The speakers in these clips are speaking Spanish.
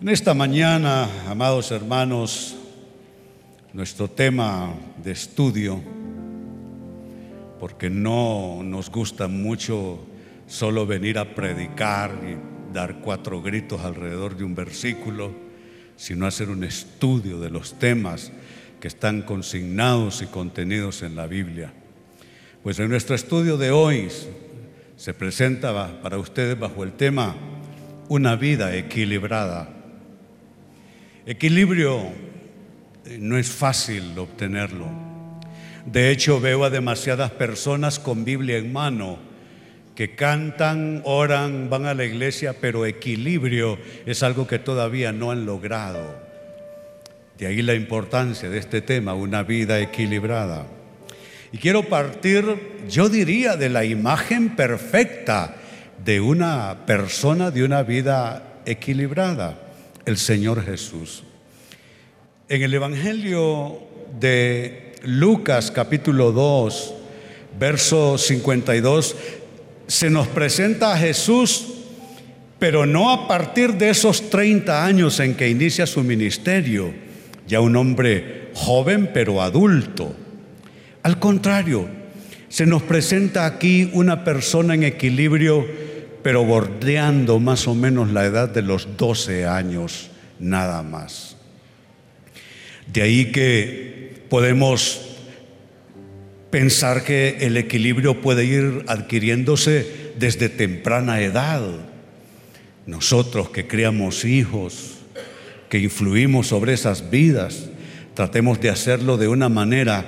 En esta mañana, amados hermanos, nuestro tema de estudio, porque no nos gusta mucho solo venir a predicar y dar cuatro gritos alrededor de un versículo, sino hacer un estudio de los temas que están consignados y contenidos en la Biblia. Pues en nuestro estudio de hoy se presenta para ustedes bajo el tema una vida equilibrada. Equilibrio eh, no es fácil obtenerlo. De hecho, veo a demasiadas personas con Biblia en mano que cantan, oran, van a la iglesia, pero equilibrio es algo que todavía no han logrado. De ahí la importancia de este tema, una vida equilibrada. Y quiero partir, yo diría, de la imagen perfecta de una persona, de una vida equilibrada el Señor Jesús. En el Evangelio de Lucas capítulo 2, verso 52, se nos presenta a Jesús, pero no a partir de esos 30 años en que inicia su ministerio, ya un hombre joven pero adulto. Al contrario, se nos presenta aquí una persona en equilibrio pero bordeando más o menos la edad de los 12 años, nada más. De ahí que podemos pensar que el equilibrio puede ir adquiriéndose desde temprana edad. Nosotros que criamos hijos, que influimos sobre esas vidas, tratemos de hacerlo de una manera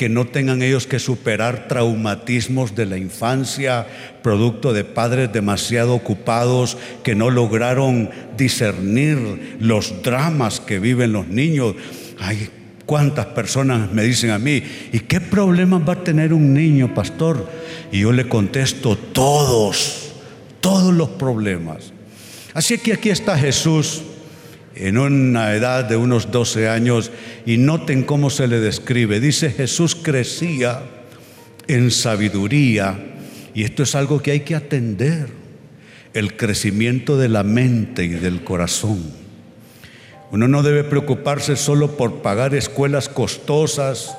que no tengan ellos que superar traumatismos de la infancia, producto de padres demasiado ocupados que no lograron discernir los dramas que viven los niños. Ay, cuántas personas me dicen a mí, ¿y qué problemas va a tener un niño, pastor? Y yo le contesto, todos, todos los problemas. Así que aquí está Jesús en una edad de unos 12 años y noten cómo se le describe. Dice Jesús crecía en sabiduría y esto es algo que hay que atender, el crecimiento de la mente y del corazón. Uno no debe preocuparse solo por pagar escuelas costosas,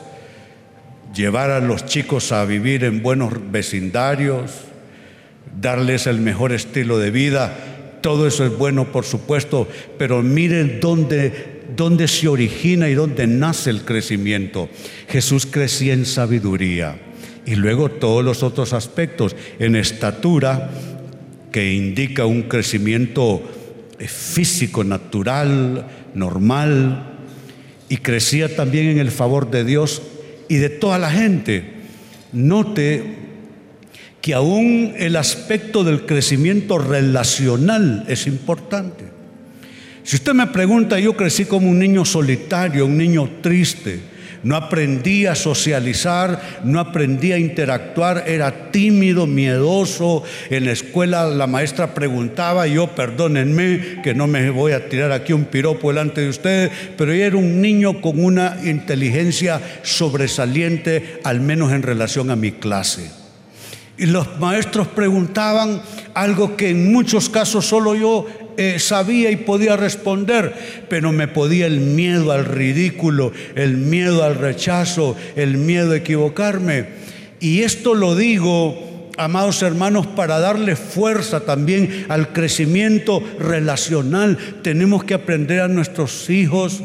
llevar a los chicos a vivir en buenos vecindarios, darles el mejor estilo de vida todo eso es bueno, por supuesto, pero miren dónde, dónde se origina y dónde nace el crecimiento. Jesús crecía en sabiduría y luego todos los otros aspectos, en estatura, que indica un crecimiento eh, físico, natural, normal, y crecía también en el favor de Dios y de toda la gente. Note que aún el aspecto del crecimiento relacional es importante. Si usted me pregunta, yo crecí como un niño solitario, un niño triste, no aprendí a socializar, no aprendí a interactuar, era tímido, miedoso. En la escuela la maestra preguntaba, yo perdónenme que no me voy a tirar aquí un piropo delante de ustedes, pero yo era un niño con una inteligencia sobresaliente, al menos en relación a mi clase. Y los maestros preguntaban algo que en muchos casos solo yo eh, sabía y podía responder, pero me podía el miedo al ridículo, el miedo al rechazo, el miedo a equivocarme. Y esto lo digo, amados hermanos, para darle fuerza también al crecimiento relacional. Tenemos que aprender a nuestros hijos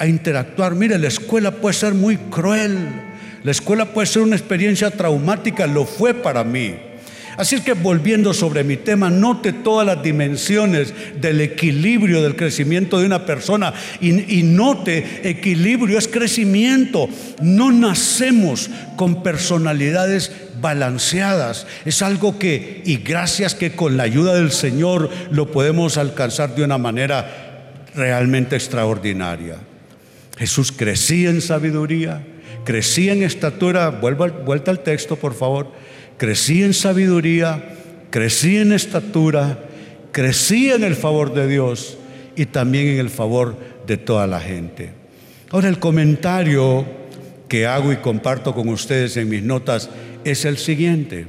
a interactuar. Mire, la escuela puede ser muy cruel la escuela puede ser una experiencia traumática, lo fue para mí. Así es que volviendo sobre mi tema, note todas las dimensiones del equilibrio del crecimiento de una persona y, y, note, equilibrio es crecimiento. No nacemos con personalidades balanceadas. Es algo que, y gracias que con la ayuda del Señor lo podemos alcanzar de una manera realmente extraordinaria. Jesús crecía en sabiduría, Crecí en estatura, vuelta al texto por favor, crecí en sabiduría, crecí en estatura, crecí en el favor de Dios y también en el favor de toda la gente. Ahora el comentario que hago y comparto con ustedes en mis notas es el siguiente.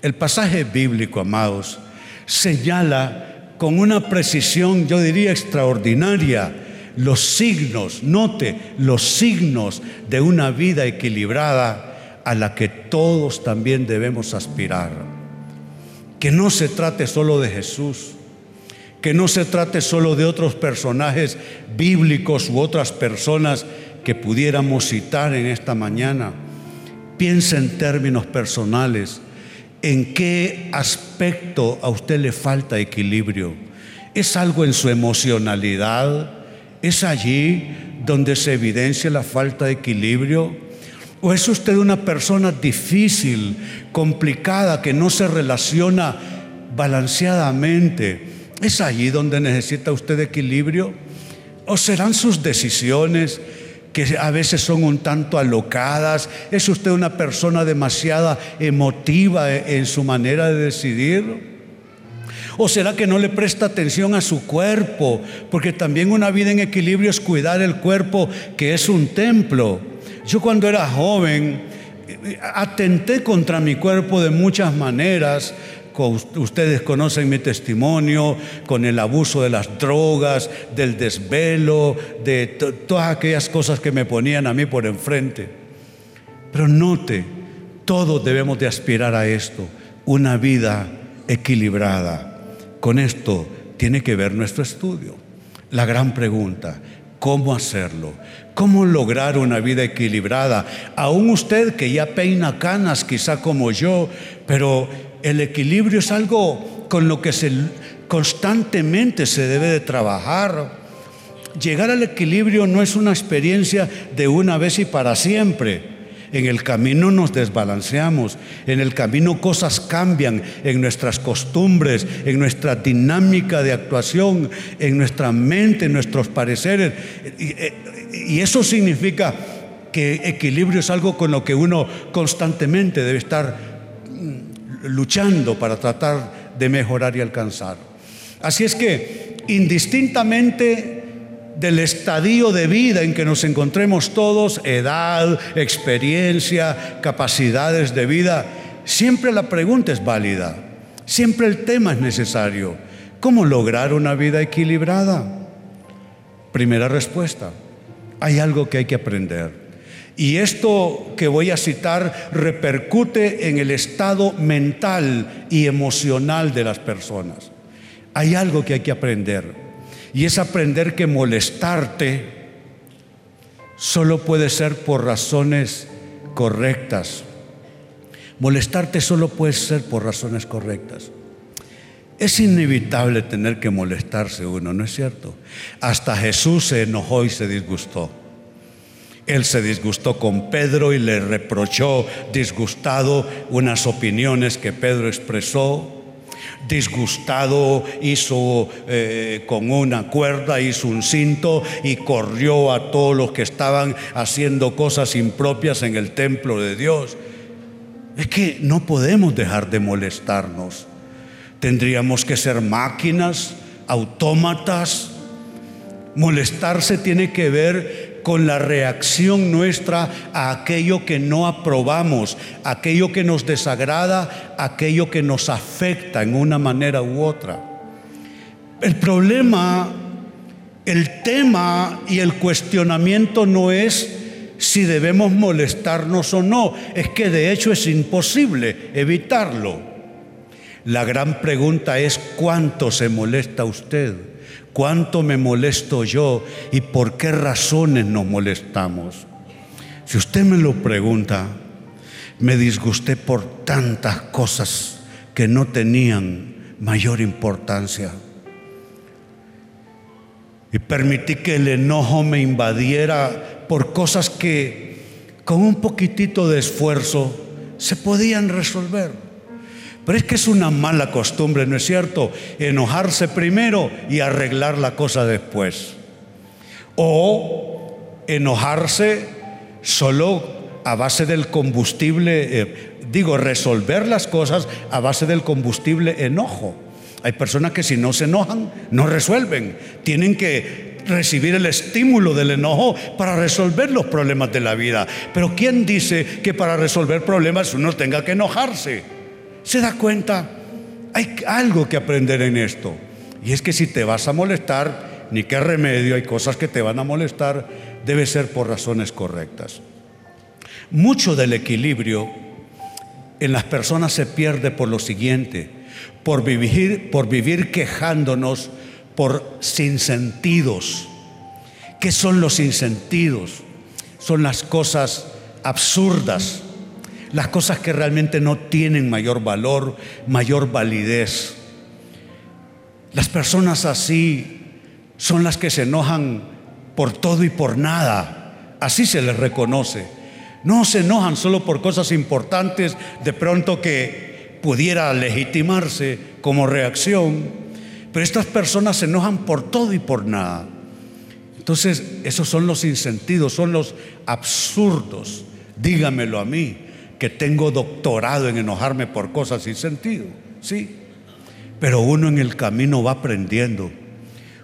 El pasaje bíblico, amados, señala con una precisión, yo diría, extraordinaria, los signos, note, los signos de una vida equilibrada a la que todos también debemos aspirar. Que no se trate solo de Jesús, que no se trate solo de otros personajes bíblicos u otras personas que pudiéramos citar en esta mañana. Piensa en términos personales. ¿En qué aspecto a usted le falta equilibrio? ¿Es algo en su emocionalidad? ¿Es allí donde se evidencia la falta de equilibrio? ¿O es usted una persona difícil, complicada, que no se relaciona balanceadamente? ¿Es allí donde necesita usted equilibrio? ¿O serán sus decisiones que a veces son un tanto alocadas? ¿Es usted una persona demasiada emotiva en su manera de decidir? ¿O será que no le presta atención a su cuerpo? Porque también una vida en equilibrio es cuidar el cuerpo que es un templo. Yo cuando era joven atenté contra mi cuerpo de muchas maneras Ustedes conocen mi testimonio con el abuso de las drogas, del desvelo, de todas aquellas cosas que me ponían a mí por enfrente. Pero note, todos debemos de aspirar a esto, una vida equilibrada. Con esto tiene que ver nuestro estudio. La gran pregunta, ¿cómo hacerlo? ¿Cómo lograr una vida equilibrada? Aún usted que ya peina canas, quizá como yo, pero el equilibrio es algo con lo que se, constantemente se debe de trabajar. Llegar al equilibrio no es una experiencia de una vez y para siempre. En el camino nos desbalanceamos, en el camino cosas cambian en nuestras costumbres, en nuestra dinámica de actuación, en nuestra mente, en nuestros pareceres. Y, eso significa que equilibrio es algo con lo que uno constantemente debe estar luchando para tratar de mejorar y alcanzar. Así es que, indistintamente del estadio de vida en que nos encontremos todos, edad, experiencia, capacidades de vida, siempre la pregunta es válida, siempre el tema es necesario. ¿Cómo lograr una vida equilibrada? Primera respuesta, hay algo que hay que aprender. Y esto que voy a citar repercute en el estado mental y emocional de las personas. Hay algo que hay que aprender. Y es aprender que molestarte solo puede ser por razones correctas. Molestarte solo puede ser por razones correctas. Es inevitable tener que molestarse uno, ¿no es cierto? Hasta Jesús se enojó y se disgustó. Él se disgustó con Pedro y le reprochó disgustado unas opiniones que Pedro expresó. Disgustado hizo eh, con una cuerda, hizo un cinto y corrió a todos los que estaban haciendo cosas impropias en el templo de Dios. Es que no podemos dejar de molestarnos. Tendríamos que ser máquinas, autómatas. Molestarse tiene que ver con la reacción nuestra a aquello que no aprobamos, aquello que nos desagrada, aquello que nos afecta en una manera u otra. El problema, el tema y el cuestionamiento no es si debemos molestarnos o no, es que de hecho es imposible evitarlo. La gran pregunta es cuánto se molesta usted cuánto me molesto yo y por qué razones nos molestamos. Si usted me lo pregunta, me disgusté por tantas cosas que no tenían mayor importancia. Y permití que el enojo me invadiera por cosas que con un poquitito de esfuerzo se podían resolver. Pero es que es una mala costumbre, ¿no es cierto? Enojarse primero y arreglar la cosa después. O enojarse solo a base del combustible, eh, digo, resolver las cosas a base del combustible enojo. Hay personas que si no se enojan, no resuelven. Tienen que recibir el estímulo del enojo para resolver los problemas de la vida. Pero ¿quién dice que para resolver problemas uno tenga que enojarse? ¿Se da cuenta? Hay algo que aprender en esto. Y es que si te vas a molestar, ni qué remedio, hay cosas que te van a molestar, debe ser por razones correctas. Mucho del equilibrio en las personas se pierde por lo siguiente, por vivir, por vivir quejándonos por sinsentidos. ¿Qué son los sinsentidos? Son las cosas absurdas, las cosas que realmente no tienen mayor valor, mayor validez. Las personas así son las que se enojan por todo y por nada. Así se les reconoce. No se enojan solo por cosas importantes, de pronto que pudiera legitimarse como reacción, pero estas personas se enojan por todo y por nada. Entonces, esos son los insentidos, son los absurdos. Dígamelo a mí, que tengo doctorado en enojarme por cosas sin sentido. Sí, pero uno en el camino va aprendiendo,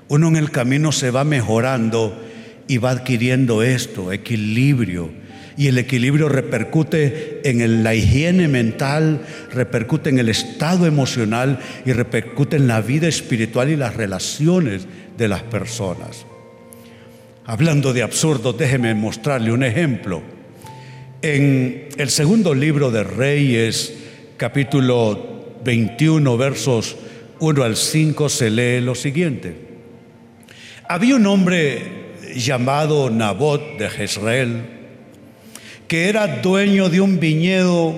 uno en el camino se va mejorando y va adquiriendo esto, equilibrio. Y el equilibrio repercute en la higiene mental, repercute en el estado emocional y repercute en la vida espiritual y las relaciones de las personas. Hablando de absurdo, déjeme mostrarle un ejemplo. En el segundo libro de Reyes, capítulo 21, versos 1 al 5 se lee lo siguiente. Había un hombre llamado Nabot de Jezreel, que era dueño de un viñedo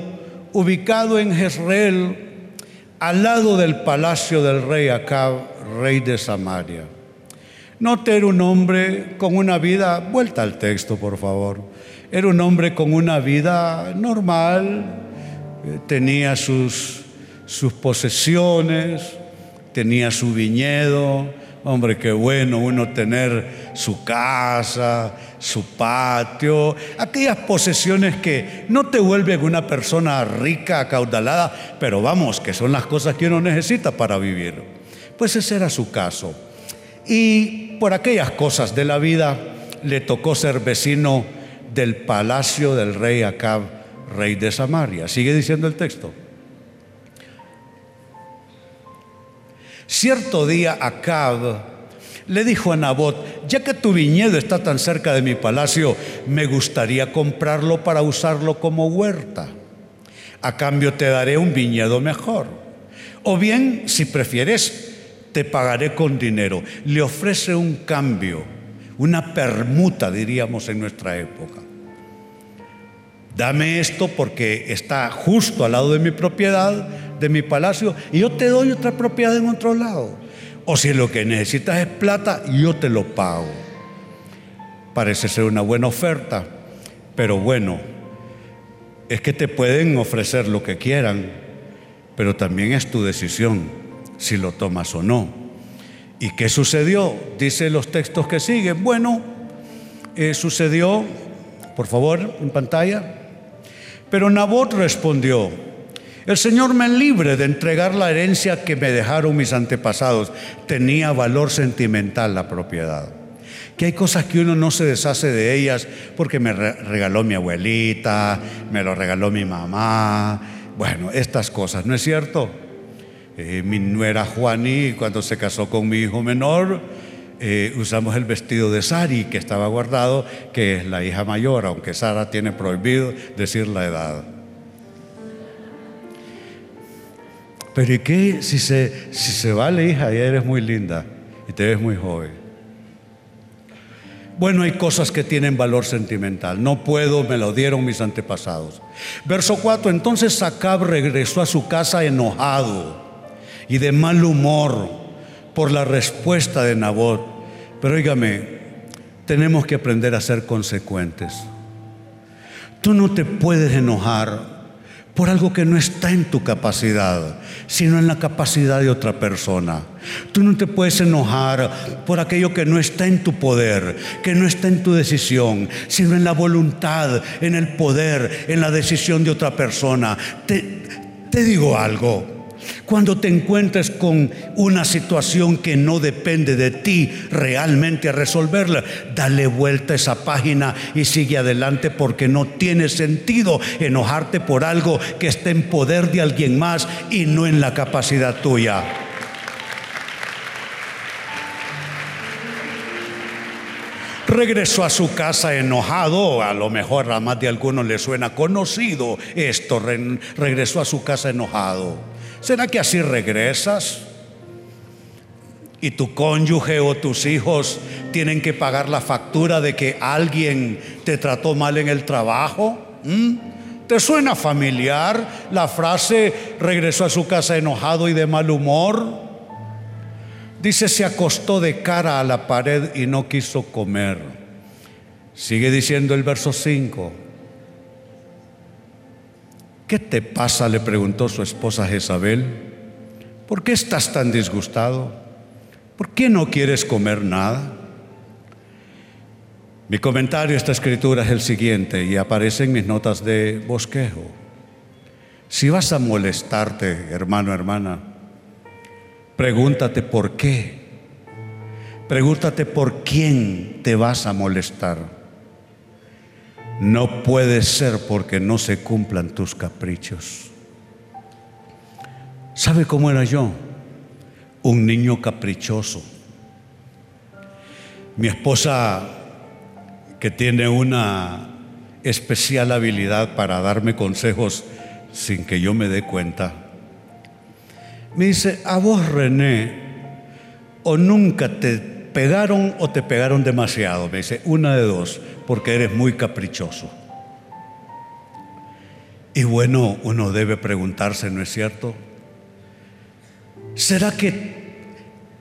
ubicado en Jezreel, al lado del palacio del rey Acab, rey de Samaria. Note, era un hombre con una vida, vuelta al texto por favor, era un hombre con una vida normal, eh, tenía sus, sus posesiones, tenía su viñedo. Hombre, qué bueno uno tener su casa, su patio, aquellas posesiones que no te vuelven una persona rica, acaudalada, pero vamos, que son las cosas que uno necesita para vivir. Pues ese era su caso. Y por aquellas cosas de la vida le tocó ser vecino del palacio del rey Acab, rey de Samaria. Sigue diciendo el texto. Cierto día Acab le dijo a Nabot, ya que tu viñedo está tan cerca de mi palacio, me gustaría comprarlo para usarlo como huerta. A cambio te daré un viñedo mejor. O bien, si prefieres, te pagaré con dinero. Le ofrece un cambio, una permuta, diríamos en nuestra época. Dame esto porque está justo al lado de mi propiedad, de mi palacio, y yo te doy otra propiedad en otro lado. O si lo que necesitas es plata, yo te lo pago. Parece ser una buena oferta, pero bueno, es que te pueden ofrecer lo que quieran, pero también es tu decisión si lo tomas o no. ¿Y qué sucedió? Dice los textos que siguen. Bueno, eh, sucedió, por favor, en pantalla. Pero Nabot respondió, el Señor me libre de entregar la herencia que me dejaron mis antepasados. Tenía valor sentimental la propiedad. Que hay cosas que uno no se deshace de ellas porque me regaló mi abuelita, me lo regaló mi mamá. Bueno, estas cosas, ¿no es cierto? Eh, mi nuera Juaní, cuando se casó con mi hijo menor, eh, usamos el vestido de Sari, que estaba guardado, que es la hija mayor, aunque Sara tiene prohibido decir la edad. Pero ¿y qué si se, si se va la hija y eres muy linda y te ves muy joven? Bueno, hay cosas que tienen valor sentimental. No puedo, me lo dieron mis antepasados. Verso 4, entonces Acab regresó a su casa enojado y de mal humor por la respuesta de Nabot. Pero oígame, tenemos que aprender a ser consecuentes. Tú no te puedes enojar por algo que no está en tu capacidad, sino en la capacidad de otra persona. Tú no te puedes enojar por aquello que no está en tu poder, que no está en tu decisión, sino en la voluntad, en el poder, en la decisión de otra persona. Te, te digo algo, cuando te encuentres con una situación que no depende de ti realmente a resolverla, dale vuelta a esa página y sigue adelante porque no tiene sentido enojarte por algo que esté en poder de alguien más y no en la capacidad tuya. regresó a su casa enojado, a lo mejor a más de algunos le suena conocido esto, regresó a su casa enojado. ¿Será que así regresas? Y tu cónyuge o tus hijos tienen que pagar la factura de que alguien te trató mal en el trabajo. ¿Mm? ¿Te suena familiar la frase regresó a su casa enojado y de mal humor? Dice, se acostó de cara a la pared y no quiso comer. Sigue diciendo el verso 5. ¿Qué te pasa? le preguntó su esposa Jezabel. ¿Por qué estás tan disgustado? ¿Por qué no quieres comer nada? Mi comentario a esta escritura es el siguiente y aparece en mis notas de bosquejo. Si vas a molestarte, hermano, hermana, pregúntate por qué. Pregúntate por quién te vas a molestar. No puede ser porque no se cumplan tus caprichos. ¿Sabe cómo era yo? Un niño caprichoso. Mi esposa que tiene una especial habilidad para darme consejos sin que yo me dé cuenta. Me dice, a vos René, o nunca te pegaron o te pegaron demasiado. Me dice, una de dos, porque eres muy caprichoso. Y bueno, uno debe preguntarse, ¿no es cierto? ¿Será que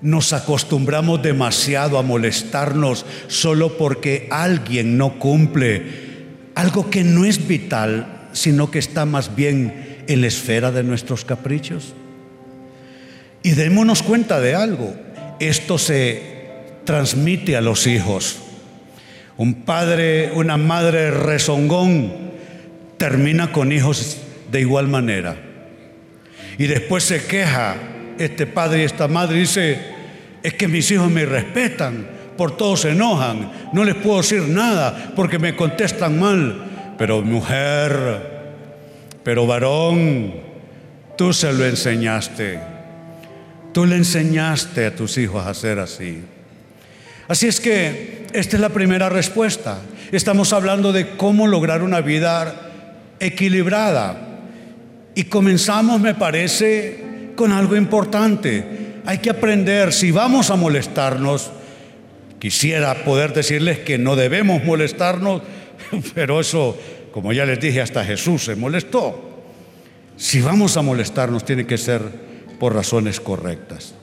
nos acostumbramos demasiado a molestarnos solo porque alguien no cumple algo que no es vital, sino que está más bien en la esfera de nuestros caprichos. Y démonos cuenta de algo, esto se transmite a los hijos. Un padre, una madre rezongón termina con hijos de igual manera. Y después se queja este padre y esta madre dice, es que mis hijos me respetan, por todos se enojan, no les puedo decir nada porque me contestan mal. Pero mujer, pero varón, tú se lo enseñaste. Tú le enseñaste a tus hijos a ser así. Así es que esta es la primera respuesta. Estamos hablando de cómo lograr una vida equilibrada. Y comenzamos, me parece, con algo importante hay que aprender, si vamos a molestarnos, quisiera poder decirles que no debemos molestarnos, pero eso, como ya les dije, hasta Jesús se molestó. Si vamos a molestarnos, tiene que ser por razones correctas.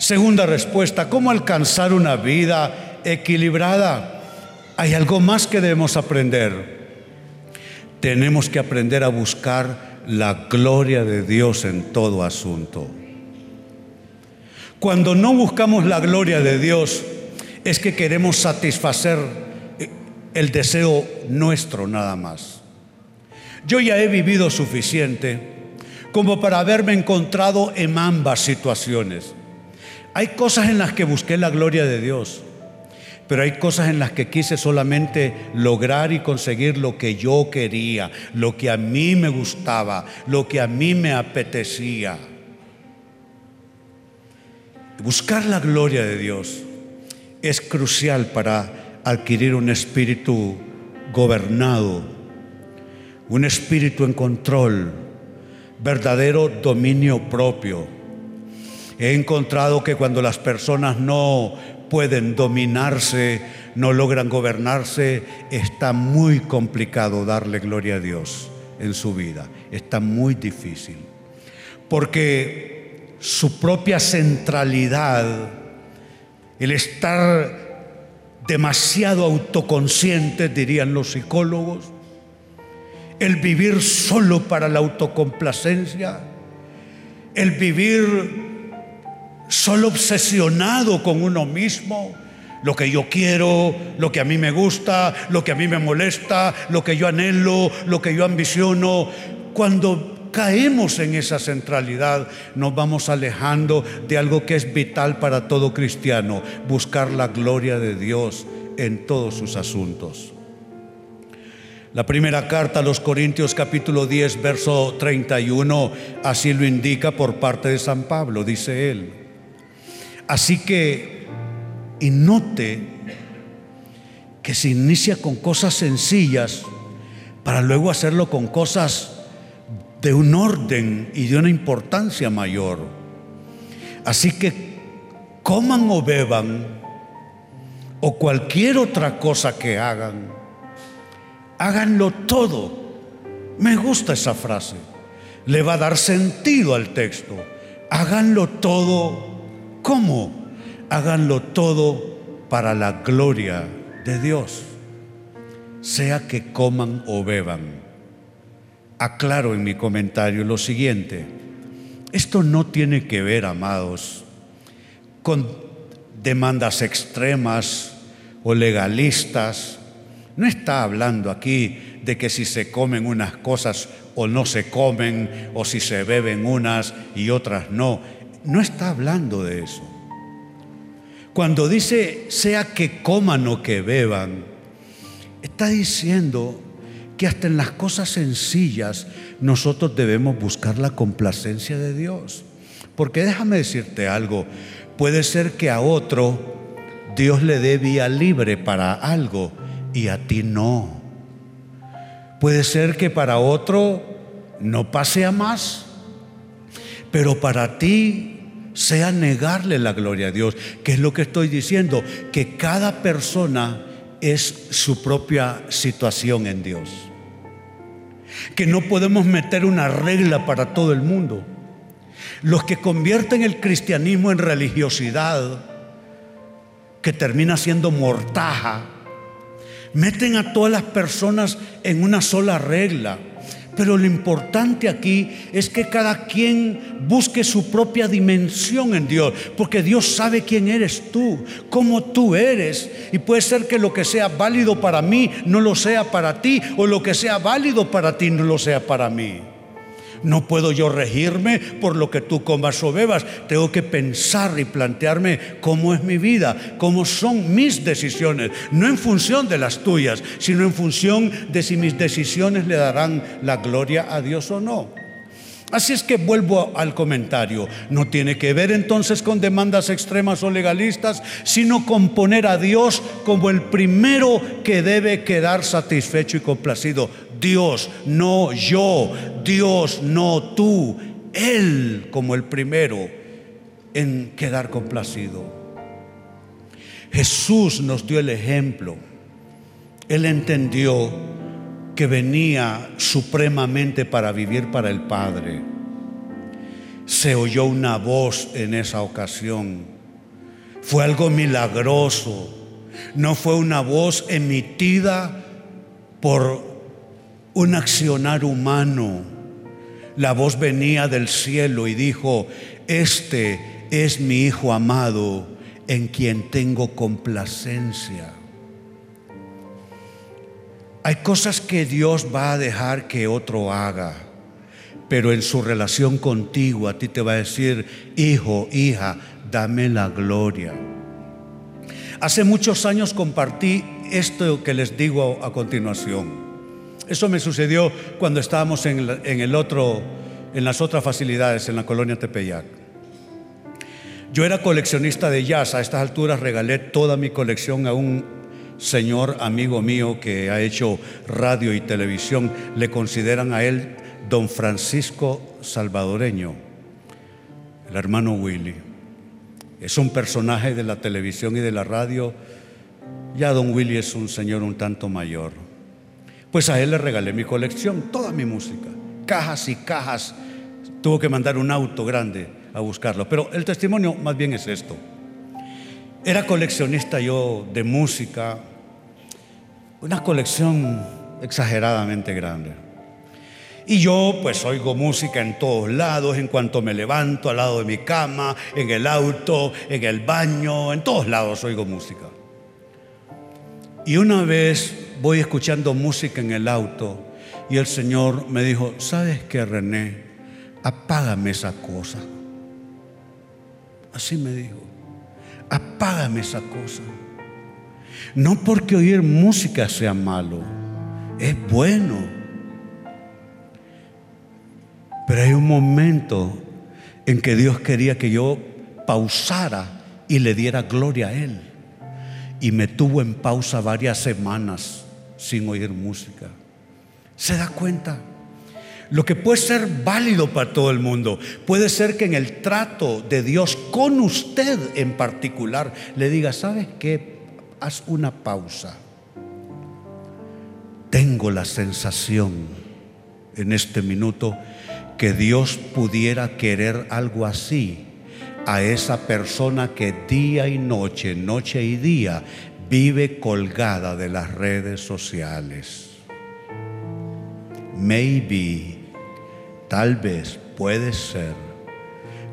Segunda respuesta, ¿cómo alcanzar una vida equilibrada? Hay algo más que debemos aprender. Tenemos que aprender a buscar la gloria de Dios en todo asunto. Cuando no buscamos la gloria de Dios, es que queremos satisfacer eh, el deseo nuestro nada más. Yo ya he vivido suficiente como para haberme encontrado en ambas situaciones. Hay cosas en las que busqué la gloria de Dios, pero hay cosas en las que quise solamente lograr y conseguir lo que yo quería, lo que a mí me gustaba, lo que a mí me apetecía. Buscar la gloria de Dios es crucial para adquirir un espíritu gobernado, un espíritu en control, verdadero dominio propio. He encontrado que cuando las personas no pueden dominarse, no logran gobernarse, está muy complicado darle gloria a Dios en su vida. Está muy difícil. Porque su propia centralidad, el estar demasiado autoconscientes, dirían los psicólogos, el vivir solo para la autocomplacencia, el vivir solo obsesionado con uno mismo, lo que yo quiero, lo que a mí me gusta, lo que a mí me molesta, lo que yo anhelo, lo que yo ambiciono, cuando caemos en esa centralidad, nos vamos alejando de algo que es vital para todo cristiano, buscar la gloria de Dios en todos sus asuntos. La primera carta a los Corintios capítulo 10, verso 31, así lo indica por parte de San Pablo, dice él. Así que, y note que se inicia con cosas sencillas para luego hacerlo con cosas de un orden y de una importancia mayor. Así que coman o beban o cualquier otra cosa que hagan, háganlo todo. Me gusta esa frase. Le va a dar sentido al texto. Háganlo todo. ¿Cómo? Háganlo todo para la gloria de Dios. Sea que coman o beban aclaro en mi comentario lo siguiente. Esto no tiene que ver, amados, con demandas extremas o legalistas. No está hablando aquí de que si se comen unas cosas o no se comen, o si se beben unas y otras no. No está hablando de eso. Cuando dice sea que coman o que beban, está diciendo que hasta en las cosas sencillas nosotros debemos buscar la complacencia de Dios. Porque déjame decirte algo, puede ser que a otro Dios le dé vía libre para algo y a ti no. Puede ser que para otro no pase a más, pero para ti sea negarle la gloria a Dios, que es lo que estoy diciendo, que cada persona es su propia situación en Dios que no podemos meter una regla para todo el mundo. Los que convierten el cristianismo en religiosidad, que termina siendo mortaja, meten a todas las personas en una sola regla. Pero lo importante aquí es que cada quien busque su propia dimensión en Dios, porque Dios sabe quién eres tú, cómo tú eres. Y puede ser que lo que sea válido para mí no lo sea para ti, o lo que sea válido para ti no lo sea para mí. No puedo yo regirme por lo que tú comas o bebas. Tengo que pensar y plantearme cómo es mi vida, cómo son mis decisiones, no en función de las tuyas, sino en función de si mis decisiones le darán la gloria a Dios o no. Así es que vuelvo al comentario. No tiene que ver entonces con demandas extremas o legalistas, sino con poner a Dios como el primero que debe quedar satisfecho y complacido. Dios, no yo, Dios, no tú, Él como el primero en quedar complacido. Jesús nos dio el ejemplo. Él entendió que venía supremamente para vivir para el Padre. Se oyó una voz en esa ocasión. Fue algo milagroso. No fue una voz emitida por un accionar humano. La voz venía del cielo y dijo, este es mi Hijo amado en quien tengo complacencia. Hay cosas que Dios va a dejar que otro haga, pero en su relación contigo a ti te va a decir, hijo, hija, dame la gloria. Hace muchos años compartí esto que les digo a continuación. Eso me sucedió cuando estábamos en, las otras facilidades en la colonia Tepeyac. Yo era coleccionista de jazz. A estas alturas regalé toda mi colección a un señor amigo mío que ha hecho radio y televisión. Le consideran a él don Francisco Salvadoreño, el hermano Willy. Es un personaje de la televisión y de la radio. Ya don Willy es un señor un tanto mayor. Pues a él le regalé mi colección, toda mi música, cajas y cajas. Tuvo que mandar un auto grande a buscarlo. Pero el testimonio más bien es esto. Era coleccionista yo de música, una colección exageradamente grande. Y yo pues oigo música en todos lados, en cuanto me levanto, al lado de mi cama, en el auto, en el baño, en todos lados oigo música. Y una vez voy escuchando música en el auto y el Señor me dijo, ¿sabes qué, René? Apágame esa cosa. Así me dijo, apágame esa cosa. No porque oír música sea malo, es bueno. Pero hay un momento en que Dios quería que yo pausara y le diera gloria a Él. y me tuvo en pausa varias semanas sin oír música. ¿Se da cuenta? Lo que puede ser válido para todo el mundo, puede ser que en el trato de Dios con usted en particular le diga, ¿sabes qué? Haz una pausa. Tengo la sensación en este minuto que Dios pudiera querer algo así a esa persona que día y noche, noche y día vive colgada de las redes sociales. Maybe Tal vez puede ser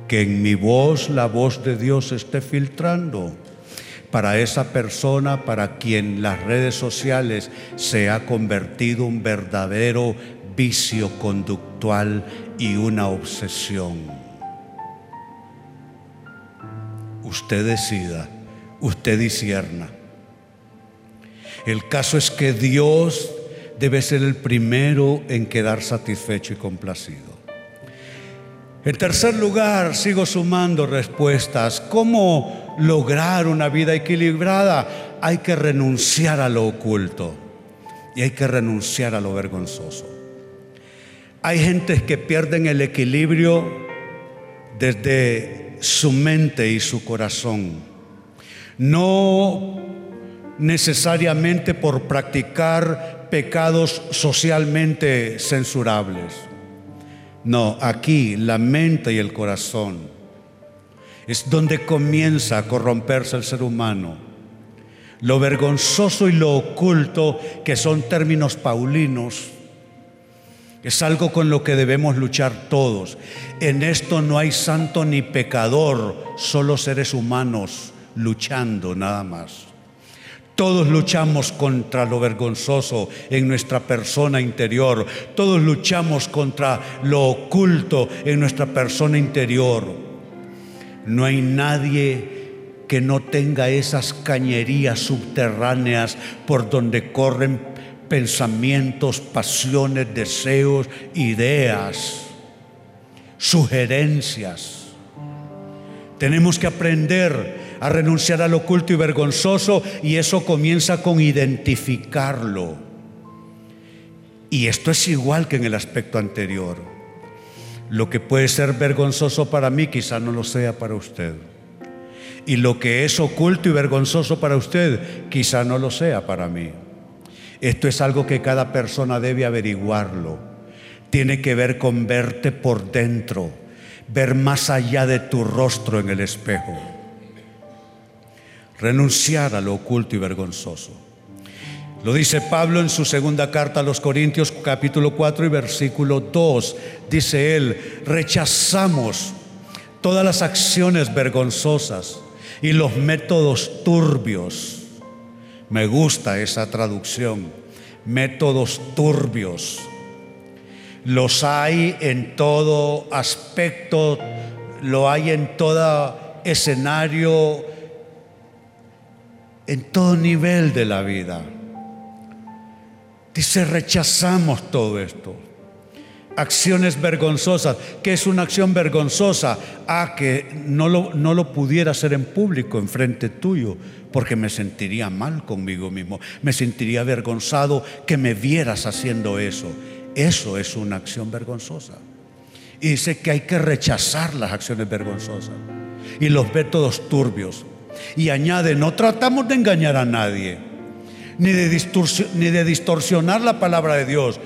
que en mi voz la voz de Dios esté filtrando para esa persona para quien las redes sociales se ha convertido un verdadero vicio conductual y una obsesión. Usted decida, usted disierna. El caso es que Dios debe ser el primero en quedar satisfecho y complacido. En tercer lugar, sigo sumando respuestas. ¿Cómo lograr una vida equilibrada? Hay que renunciar a lo oculto y hay que renunciar a lo vergonzoso. Hay gentes que pierden el equilibrio desde su mente y su corazón. No necesariamente por practicar pecados socialmente censurables. No, aquí la mente y el corazón es donde comienza a corromperse el ser humano. Lo vergonzoso y lo oculto, que son términos paulinos, es algo con lo que debemos luchar todos. En esto no hay santo ni pecador, solo seres humanos luchando nada más. Todos luchamos contra lo vergonzoso en nuestra persona interior. Todos luchamos contra lo oculto en nuestra persona interior. No hay nadie que no tenga esas cañerías subterráneas por donde corren pensamientos, pasiones, deseos, ideas, sugerencias. Tenemos que aprender a renunciar al oculto y vergonzoso y eso comienza con identificarlo. Y esto es igual que en el aspecto anterior. Lo que puede ser vergonzoso para mí quizá no lo sea para usted. Y lo que es oculto y vergonzoso para usted quizá no lo sea para mí. Esto es algo que cada persona debe averiguarlo. Tiene que ver con verte por dentro, ver más allá de tu rostro en el espejo renunciar a lo oculto y vergonzoso. Lo dice Pablo en su segunda carta a los Corintios capítulo 4 y versículo 2. Dice él, rechazamos todas las acciones vergonzosas y los métodos turbios. Me gusta esa traducción, métodos turbios. Los hay en todo aspecto, lo hay en todo escenario en todo nivel de la vida. Dice, rechazamos todo esto. Acciones vergonzosas. ¿Qué es una acción vergonzosa? Ah, que no lo, no lo pudiera hacer en público, en frente tuyo, porque me sentiría mal conmigo mismo. Me sentiría avergonzado que me vieras haciendo eso. Eso es una acción vergonzosa. Y dice que hay que rechazar las acciones vergonzosas y los métodos turbios. Y añade, no tratamos de engañar a nadie, ni de, distorsionar la palabra de Dios,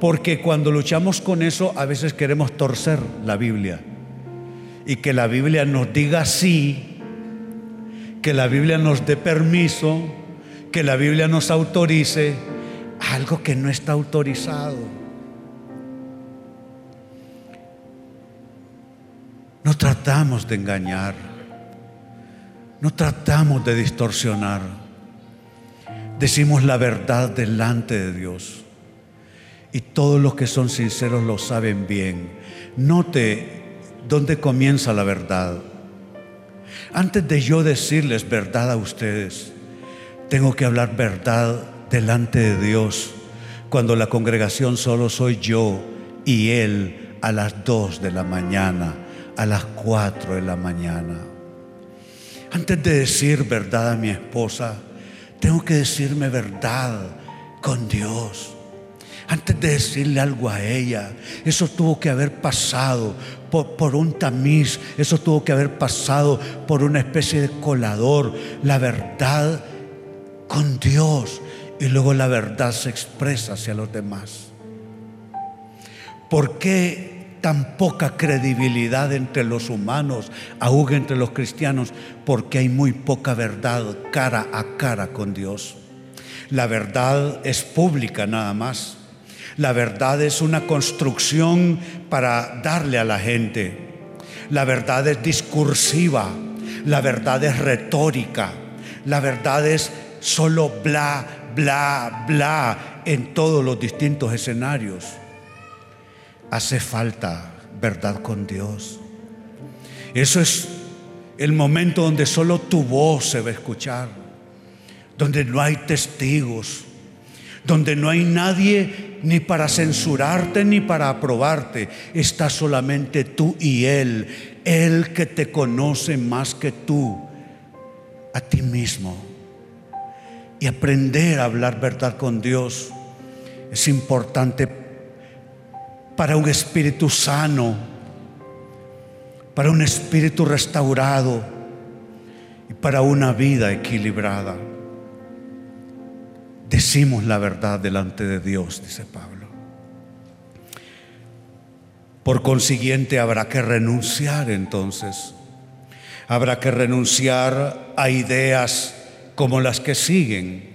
porque cuando luchamos con eso a veces queremos torcer la Biblia. Y que la Biblia nos diga sí, que la Biblia nos dé permiso, que la Biblia nos autorice algo que no está autorizado. No tratamos de engañar. No tratamos de distorsionar. Decimos la verdad delante de Dios. Y todos los que son sinceros lo saben bien. Note dónde comienza la verdad. Antes de yo decirles verdad a ustedes, tengo que hablar verdad delante de Dios. Cuando la congregación solo soy yo y Él a las dos de la mañana, a las cuatro de la mañana. Antes de decir verdad a mi esposa, tengo que decirme verdad con Dios. Antes de decirle algo a ella, eso tuvo que haber pasado por, un tamiz, eso tuvo que haber pasado por una especie de colador. La verdad con Dios y luego la verdad se expresa hacia los demás. ¿Por qué tan poca credibilidad entre los humanos, aún entre los cristianos? Porque hay muy poca verdad cara a cara con Dios. La verdad es pública nada más. La verdad es una construcción para darle a la gente. La verdad es discursiva. La verdad es retórica. La verdad es solo bla, bla, bla en todos los distintos escenarios. Hace falta verdad con Dios. Eso es el momento donde solo tu voz se va a escuchar, donde no hay testigos, donde no hay nadie ni para censurarte ni para aprobarte. Está solamente tú y Él, Él que te conoce más que tú, a ti mismo. Y aprender a hablar verdad con Dios es importante para un espíritu sano, para un espíritu restaurado y para una vida equilibrada. Decimos la verdad delante de Dios, dice Pablo. Por consiguiente habrá que renunciar entonces. Habrá que renunciar a ideas como las que siguen.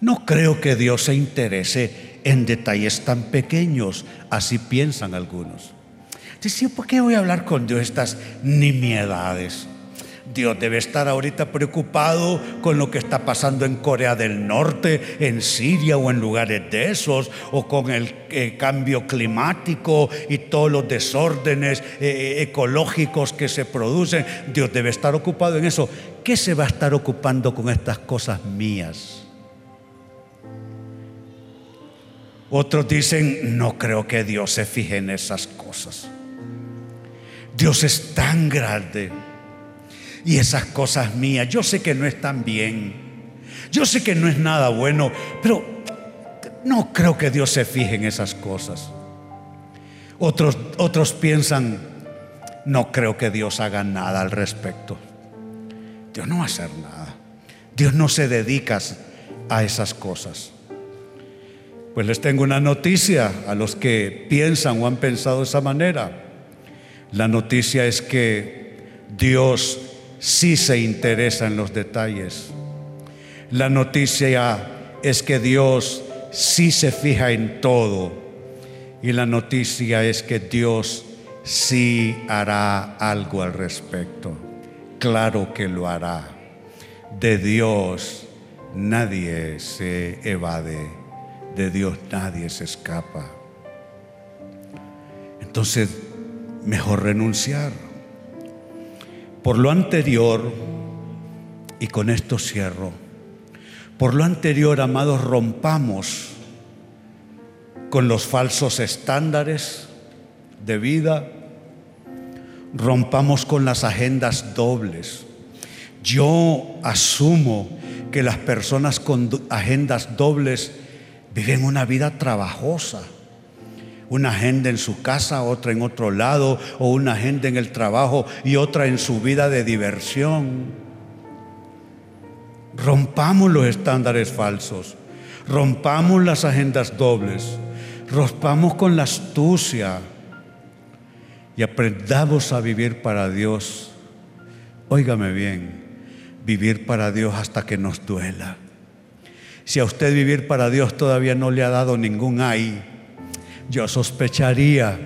No creo que Dios se interese en detalles tan pequeños, así piensan algunos. Dice, ¿por qué voy a hablar con Dios estas nimiedades? Dios debe estar ahorita preocupado con lo que está pasando en Corea del Norte, en Siria o en lugares de esos, o con el eh, cambio climático y todos los desórdenes eh, ecológicos que se producen. Dios debe estar ocupado en eso. ¿Qué se va a estar ocupando con estas cosas mías? Otros dicen, no creo que Dios se fije en esas cosas. Dios es tan grande y esas cosas mías. Yo sé que no están bien. Yo sé que no es nada bueno, pero no creo que Dios se fije en esas cosas. Otros, otros piensan, no creo que Dios haga nada al respecto. Dios no va a hacer nada. Dios no se dedica a esas cosas. Pues les tengo una noticia a los que piensan o han pensado de esa manera. La noticia es que Dios sí se interesa en los detalles. La noticia es que Dios sí se fija en todo. Y la noticia es que Dios sí hará algo al respecto. Claro que lo hará. De Dios nadie se evade. De Dios nadie se escapa. Entonces, mejor renunciar. Por lo anterior, y con esto cierro, por lo anterior, amados, rompamos con los falsos estándares de vida, rompamos con las agendas dobles. Yo asumo que las personas con agendas dobles viven una vida trabajosa una agenda en su casa, otra en otro lado, o una agenda en el trabajo y otra en su vida de diversión. Rompamos los estándares falsos, rompamos las agendas dobles, rompamos con la astucia y aprendamos a vivir para Dios. Óigame bien, vivir para Dios hasta que nos duela. Si a usted vivir para Dios todavía no le ha dado ningún ay, yo sospecharía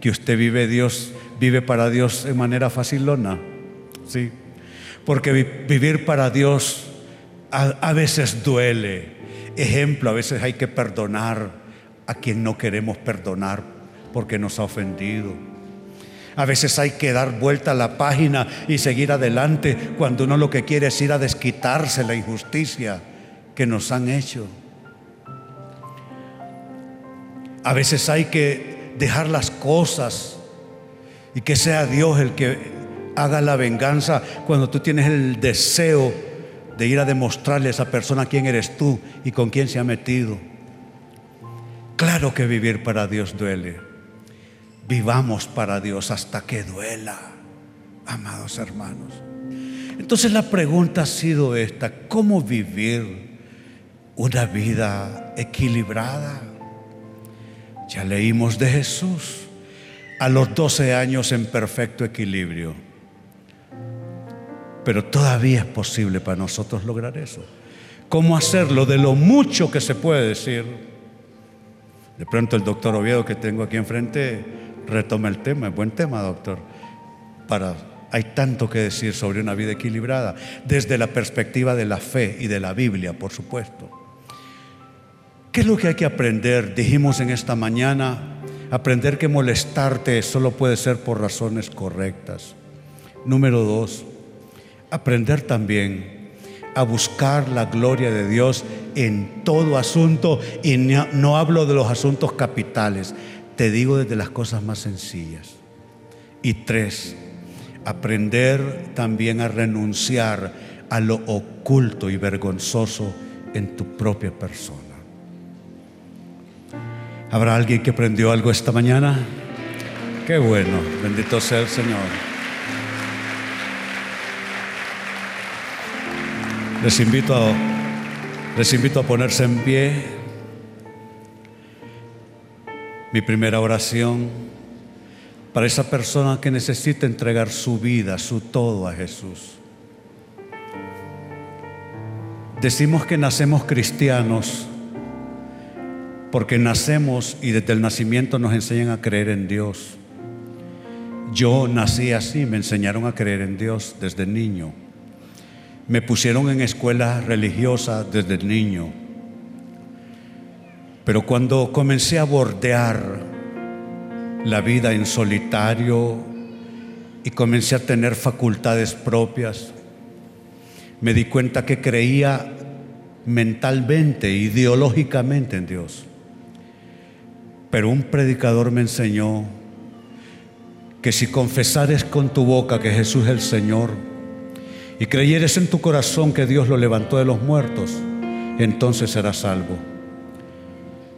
que usted vive Dios, vive para Dios de manera facilona. Sí. Porque vivir para Dios a, veces duele. Ejemplo, a veces hay que perdonar a quien no queremos perdonar porque nos ha ofendido. A veces hay que dar vuelta a la página y seguir adelante cuando uno lo que quiere es ir a desquitarse la injusticia que nos han hecho. A veces hay que dejar las cosas y que sea Dios el que haga la venganza cuando tú tienes el deseo de ir a demostrarle a esa persona quién eres tú y con quién se ha metido. Claro que vivir para Dios duele. Vivamos para Dios hasta que duela, amados hermanos. Entonces la pregunta ha sido esta, ¿cómo vivir una vida equilibrada? Ya leímos de Jesús a los 12 años en perfecto equilibrio. Pero todavía es posible para nosotros lograr eso. ¿Cómo hacerlo de lo mucho que se puede decir? De pronto el doctor Oviedo que tengo aquí enfrente retoma el tema, es buen tema, doctor. Para, hay tanto que decir sobre una vida equilibrada, desde la perspectiva de la fe y de la Biblia, por supuesto. ¿Qué es lo que hay que aprender? Dijimos en esta mañana, Aprender que molestarte solo puede ser por razones correctas. Número dos, aprender también a buscar la gloria de Dios en todo asunto y no, hablo de los asuntos capitales, te digo desde las cosas más sencillas. Y tres, aprender también a renunciar a lo oculto y vergonzoso en tu propia persona. ¿Habrá alguien que aprendió algo esta mañana? Qué bueno, bendito sea el Señor. Les invito a, les invito a ponerse en pie. Mi primera oración para esa persona que necesita entregar su vida, su todo a Jesús. Decimos que nacemos cristianos porque nacemos y desde el nacimiento nos enseñan a creer en Dios. Yo nací así, me enseñaron a creer en Dios desde niño. Me pusieron en escuela religiosa desde niño. Pero cuando comencé a bordear la vida en solitario y comencé a tener facultades propias, me di cuenta que creía mentalmente, ideológicamente en Dios. Pero un predicador me enseñó que si confesares con tu boca que Jesús es el Señor y creyeres en tu corazón que Dios lo levantó de los muertos, entonces serás salvo.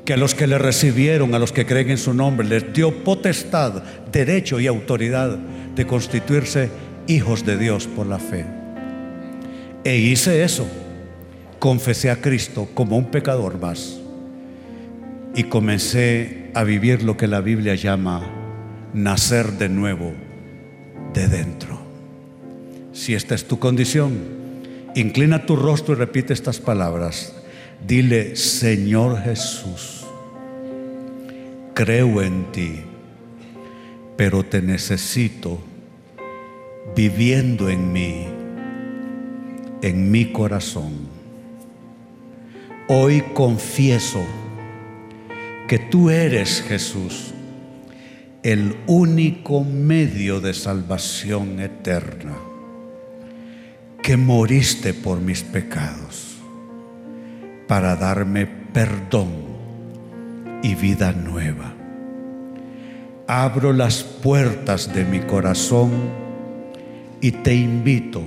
Que a los que le recibieron, a los que creen en su nombre, les dio potestad, derecho y autoridad de constituirse hijos de Dios por la fe. E hice eso. Confesé a Cristo como un pecador más y comencé a vivir lo que la Biblia llama nacer de nuevo de dentro. Si esta es tu condición, inclina tu rostro y repite estas palabras. Dile, Señor Jesús, creo en ti, pero te necesito viviendo en mí, en mi corazón. Hoy confieso que tú eres Jesús, el único medio de salvación eterna, que moriste por mis pecados para darme perdón y vida nueva. Abro las puertas de mi corazón y te invito,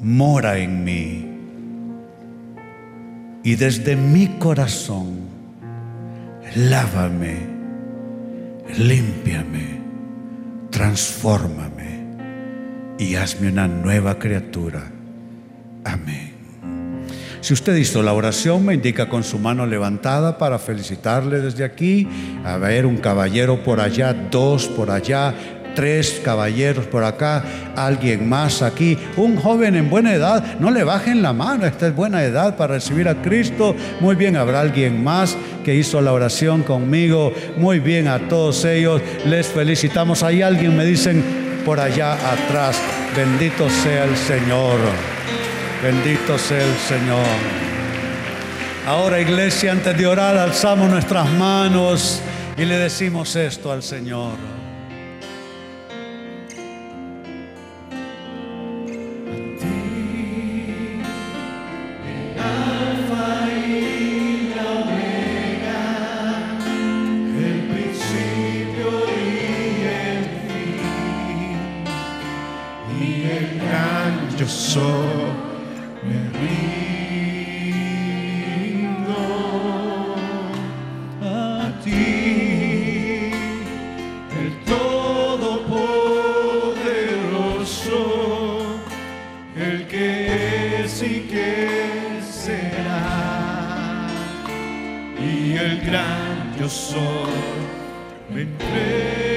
mora en mí y desde mi corazón lávame, límpiame, transfórmame y hazme una nueva criatura. Amén. Si usted hizo la oración, me indica con su mano levantada para felicitarle desde aquí. A ver, un caballero por allá, dos por allá, tres caballeros por acá, alguien más aquí, un joven en buena edad, no le bajen la mano, esta es buena edad para recibir a Cristo. Muy bien, habrá alguien más que hizo la oración conmigo. Muy bien, a todos ellos les felicitamos. Hay alguien, me dicen por allá atrás, bendito sea el Señor, bendito sea el Señor. Ahora iglesia, antes de orar, alzamos nuestras manos y le decimos esto al Señor. Yo soy me entregó.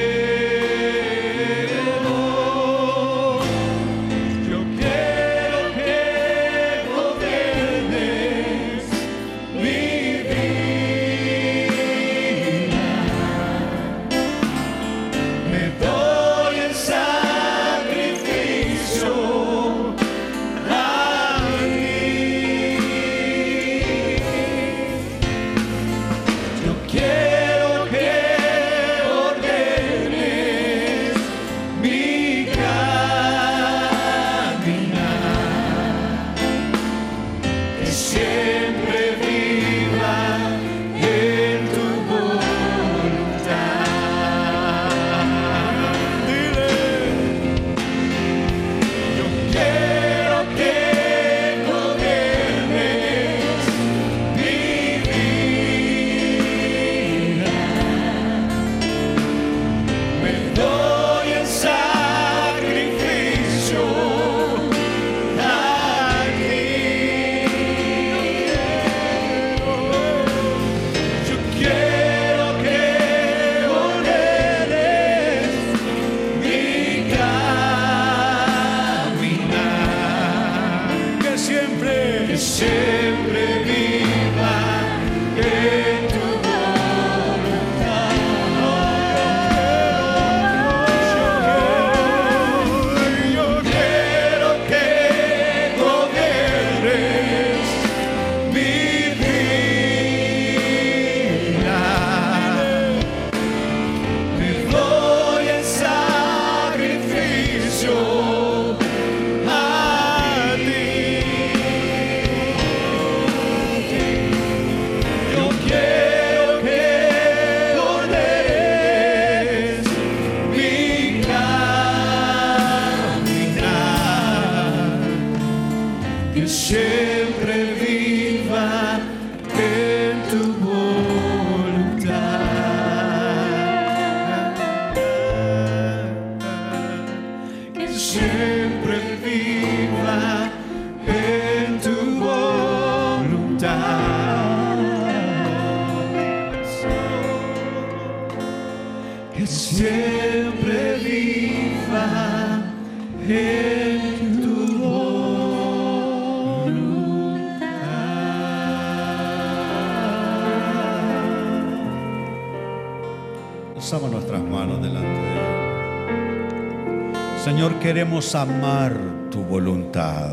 Señor, queremos amar tu voluntad.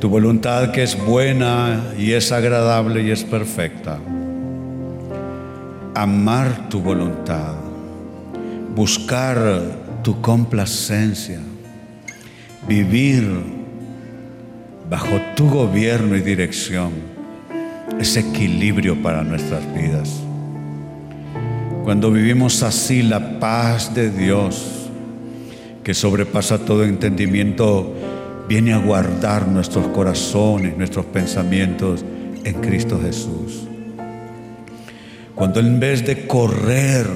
Tu voluntad que es buena y es agradable y es perfecta. Amar tu voluntad. Buscar tu complacencia. Vivir bajo tu gobierno y dirección. Ese equilibrio para nuestras vidas. Cuando vivimos así, la paz de Dios, que sobrepasa todo entendimiento, viene a guardar nuestros corazones, nuestros pensamientos en Cristo Jesús. Cuando en vez de correr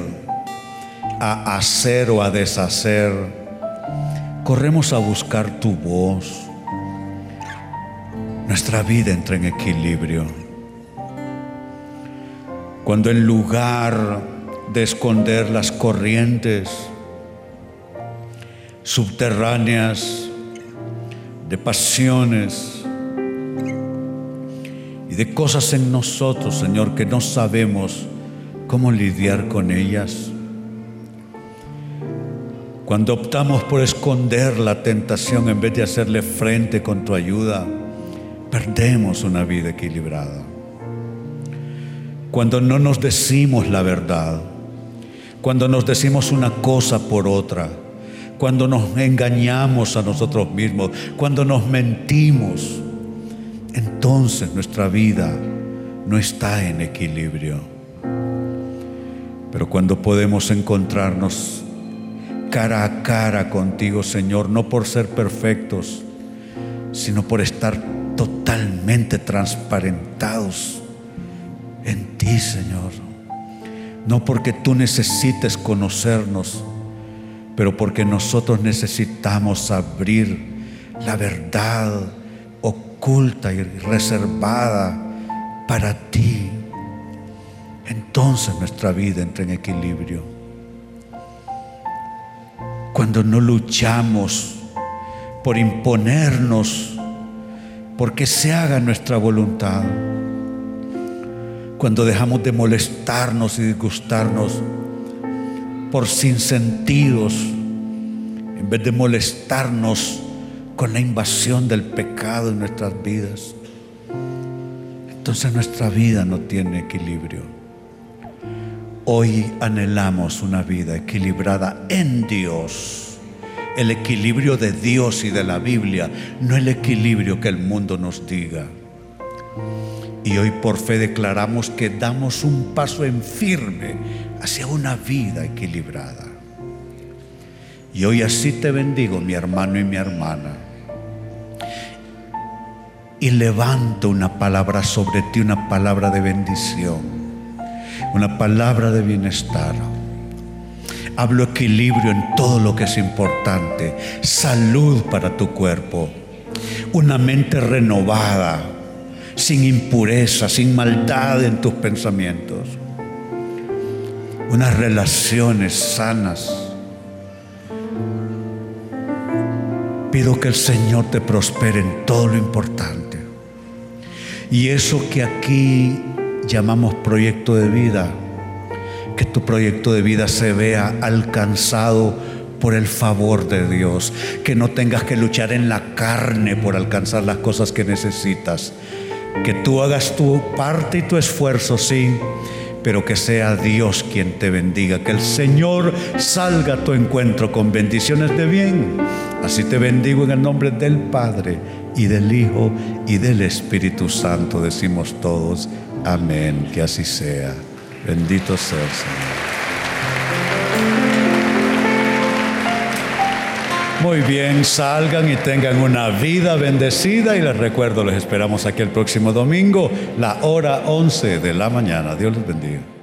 a hacer o a deshacer, corremos a buscar tu voz, nuestra vida entra en equilibrio. Cuando en lugar de esconder las corrientes subterráneas de pasiones y de cosas en nosotros, Señor, que no sabemos cómo lidiar con ellas. Cuando optamos por esconder la tentación en vez de hacerle frente con tu ayuda, perdemos una vida equilibrada. Cuando no nos decimos la verdad, cuando nos decimos una cosa por otra, cuando nos engañamos a nosotros mismos, cuando nos mentimos, entonces nuestra vida no está en equilibrio. Pero cuando podemos encontrarnos cara a cara contigo, Señor, no por ser perfectos, sino por estar totalmente transparentados en ti, Señor. No porque tú necesites conocernos, pero porque nosotros necesitamos abrir la verdad oculta y reservada para ti, entonces nuestra vida entra en equilibrio. Cuando no luchamos por imponernos, porque se haga nuestra voluntad. Cuando dejamos de molestarnos y disgustarnos por sinsentidos, en vez de molestarnos con la invasión del pecado en nuestras vidas, entonces nuestra vida no tiene equilibrio. Hoy anhelamos una vida equilibrada en Dios. El equilibrio de Dios y de la Biblia, no el equilibrio que el mundo nos diga. Y hoy por fe declaramos que damos un paso en firme hacia una vida equilibrada. Y hoy así te bendigo, mi hermano y mi hermana. Y levanto una palabra sobre ti, una palabra de bendición, una palabra de bienestar. Hablo equilibrio en todo lo que es importante, salud para tu cuerpo, una mente renovada, sin impureza, sin maldad en tus pensamientos, unas relaciones sanas pido que el Señor te prospere en todo lo importante. Y eso que aquí llamamos proyecto de vida, que tu proyecto de vida se vea alcanzado por el favor de Dios, que no tengas que luchar en la carne por alcanzar las cosas que necesitas, que tú hagas tu parte y tu esfuerzo, sí, pero que sea Dios quien te bendiga, que el Señor salga a tu encuentro con bendiciones de bien. Así te bendigo en el nombre del Padre y del Hijo y del Espíritu Santo, decimos todos, amén, que así sea. Bendito sea el Señor. Muy bien, salgan y tengan una vida bendecida y les recuerdo, les esperamos aquí el próximo domingo, la hora 11 de la mañana. Dios les bendiga.